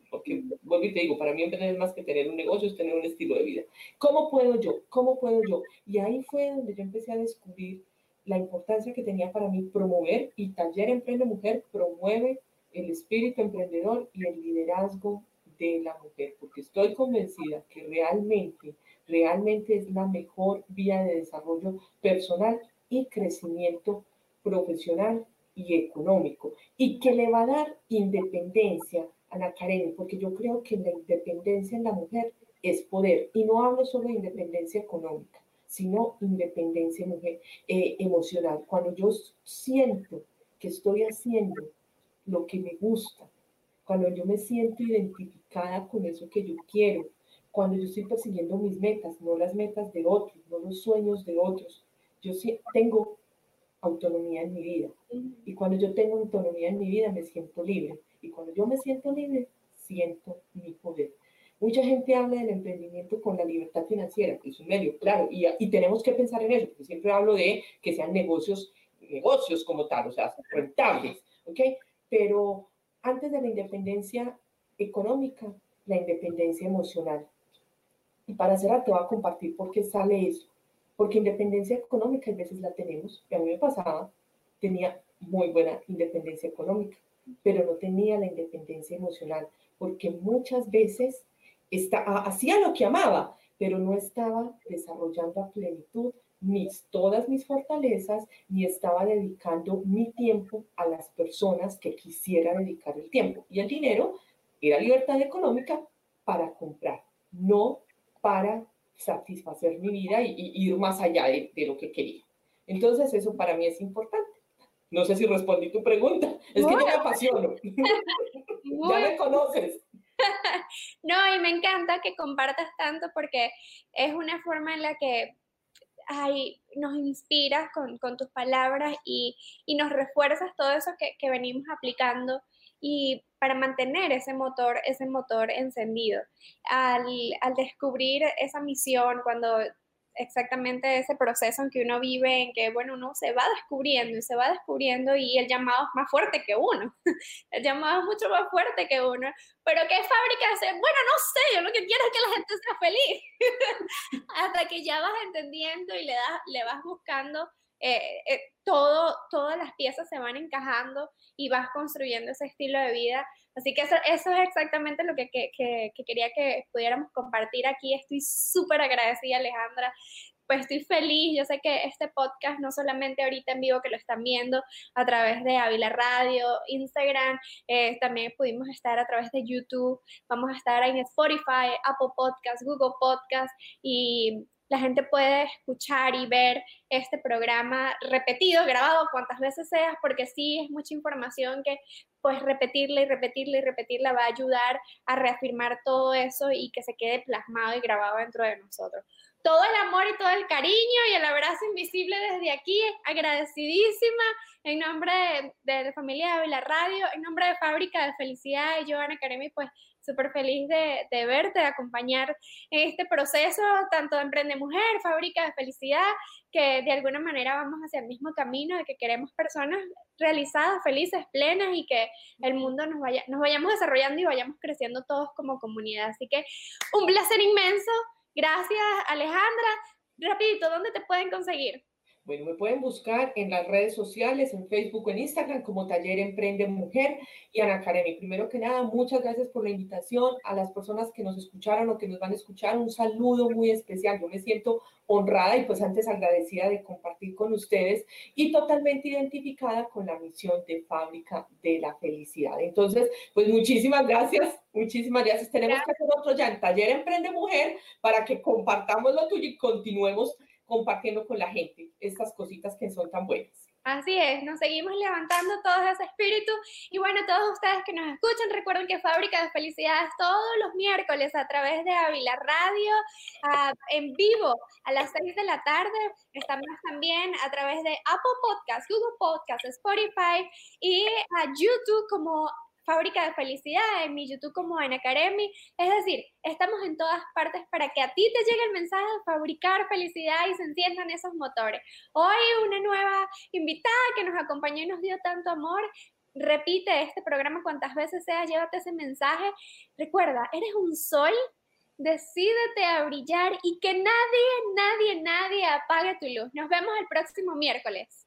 Porque, vuelvo y te digo, para mí emprender más que tener un negocio, es tener un estilo de vida. ¿Cómo puedo yo? ¿Cómo puedo yo? Y ahí fue donde yo empecé a descubrir la importancia que tenía para mí promover y Taller Emprende Mujer promueve el espíritu emprendedor y el liderazgo de la mujer, porque estoy convencida que realmente, realmente es la mejor vía de desarrollo personal y crecimiento profesional y económico, y que le va a dar independencia a la Karen, porque yo creo que la independencia en la mujer es poder, y no hablo solo de independencia económica, sino independencia mujer, eh, emocional. Cuando yo siento que estoy haciendo lo que me gusta, cuando yo me siento identificada con eso que yo quiero, cuando yo estoy persiguiendo mis metas, no las metas de otros, no los sueños de otros, yo tengo autonomía en mi vida. Y cuando yo tengo autonomía en mi vida, me siento libre. Y cuando yo me siento libre, siento mi poder. Mucha gente habla del emprendimiento con la libertad financiera, que es un medio, claro, y, y tenemos que pensar en eso, porque siempre hablo de que sean negocios, negocios como tal, o sea, rentables, ¿ok? Pero antes de la independencia económica, la independencia emocional. Y para cerrar, te voy a compartir por qué sale eso. Porque independencia económica a veces la tenemos, y a mí me pasaba, tenía muy buena independencia económica, pero no tenía la independencia emocional, porque muchas veces hacía lo que amaba, pero no estaba desarrollando a plenitud mis, todas mis fortalezas, ni estaba dedicando mi tiempo a las personas que quisiera dedicar el tiempo. Y el dinero era libertad económica para comprar, no para satisfacer mi vida y, ir más allá de, lo que quería. Entonces, eso para mí es importante. No sé si respondí tu pregunta. Es que yo me apasiono. ya me conoces. no, y me encanta que compartas tanto porque es una forma en la que ay, nos inspiras con, tus palabras y, nos refuerzas todo eso que, que, venimos aplicando y para mantener ese motor, ese motor encendido. Al, al descubrir esa misión, cuando exactamente ese proceso en que uno vive, en que, bueno, uno se va descubriendo y se va descubriendo y el llamado es más fuerte que uno. El llamado es mucho más fuerte que uno. Pero ¿qué fábrica hace? Bueno, no sé, yo lo que quiero es que la gente sea feliz. Hasta que ya vas entendiendo y le, das, le vas buscando eh, eh, todo, todas las piezas se van encajando y vas construyendo ese estilo de vida. Así que eso, eso es exactamente lo que, que, que, quería que pudiéramos compartir aquí. Estoy súper agradecida, Alejandra. Pues estoy feliz. Yo sé que este podcast, no solamente ahorita en vivo que lo están viendo a través de Avila Radio, Instagram, eh, también pudimos estar a través de YouTube. Vamos a estar en Spotify, Apple Podcast, Google Podcast y la gente puede escuchar y ver este programa repetido, grabado cuantas veces seas, porque sí es mucha información que pues repetirla y repetirla y repetirla va a ayudar a reafirmar todo eso y que se quede plasmado y grabado dentro de nosotros. Todo el amor y todo el cariño y el abrazo invisible desde aquí, agradecidísima en nombre de, la familia de Avila Radio, en nombre de Fábrica de Felicidad y Joana Karemi, pues súper feliz de, de, verte, de acompañar en este proceso, tanto de Emprende Mujer, Fábrica de Felicidad, que de alguna manera vamos hacia el mismo camino, de que queremos personas realizadas, felices, plenas y que el mundo nos, vaya, nos vayamos desarrollando y vayamos creciendo todos como comunidad. Así que un placer inmenso. Gracias, Alejandra. Rapidito, ¿dónde te pueden conseguir? Bueno, me pueden buscar en las redes sociales, en Facebook en Instagram como Taller Emprende Mujer y Ana Academy. Primero que nada, muchas gracias por la invitación a las personas que nos escucharon o que nos van a escuchar. Un saludo muy especial. Yo me siento honrada y pues antes agradecida de compartir con ustedes y totalmente identificada con la misión de Fábrica de la Felicidad. Entonces, pues muchísimas gracias, muchísimas gracias. Tenemos que hacer otro ya en Taller Emprende Mujer para que compartamos lo tuyo y continuemos compartiendo con la gente estas cositas que son tan buenas. Así es, nos seguimos levantando todo ese espíritu. Y bueno, todos ustedes que nos escuchan, recuerden que Fábrica de Felicidad es todos los miércoles a través de Ávila Radio, en vivo a las 6 de la tarde. Estamos también a través de Apple Podcasts, Google Podcasts, Spotify y a YouTube como Fábrica de Felicidad, en mi YouTube como en Academy. Es decir, estamos en todas partes para que a ti te llegue el mensaje de fabricar felicidad y se enciendan esos motores. Hoy una nueva invitada que nos acompañó y nos dio tanto amor. Repite este programa cuantas veces sea, llévate ese mensaje. Recuerda, eres un sol decídete a brillar y que nadie, nadie, nadie apague tu luz. Nos vemos el próximo miércoles.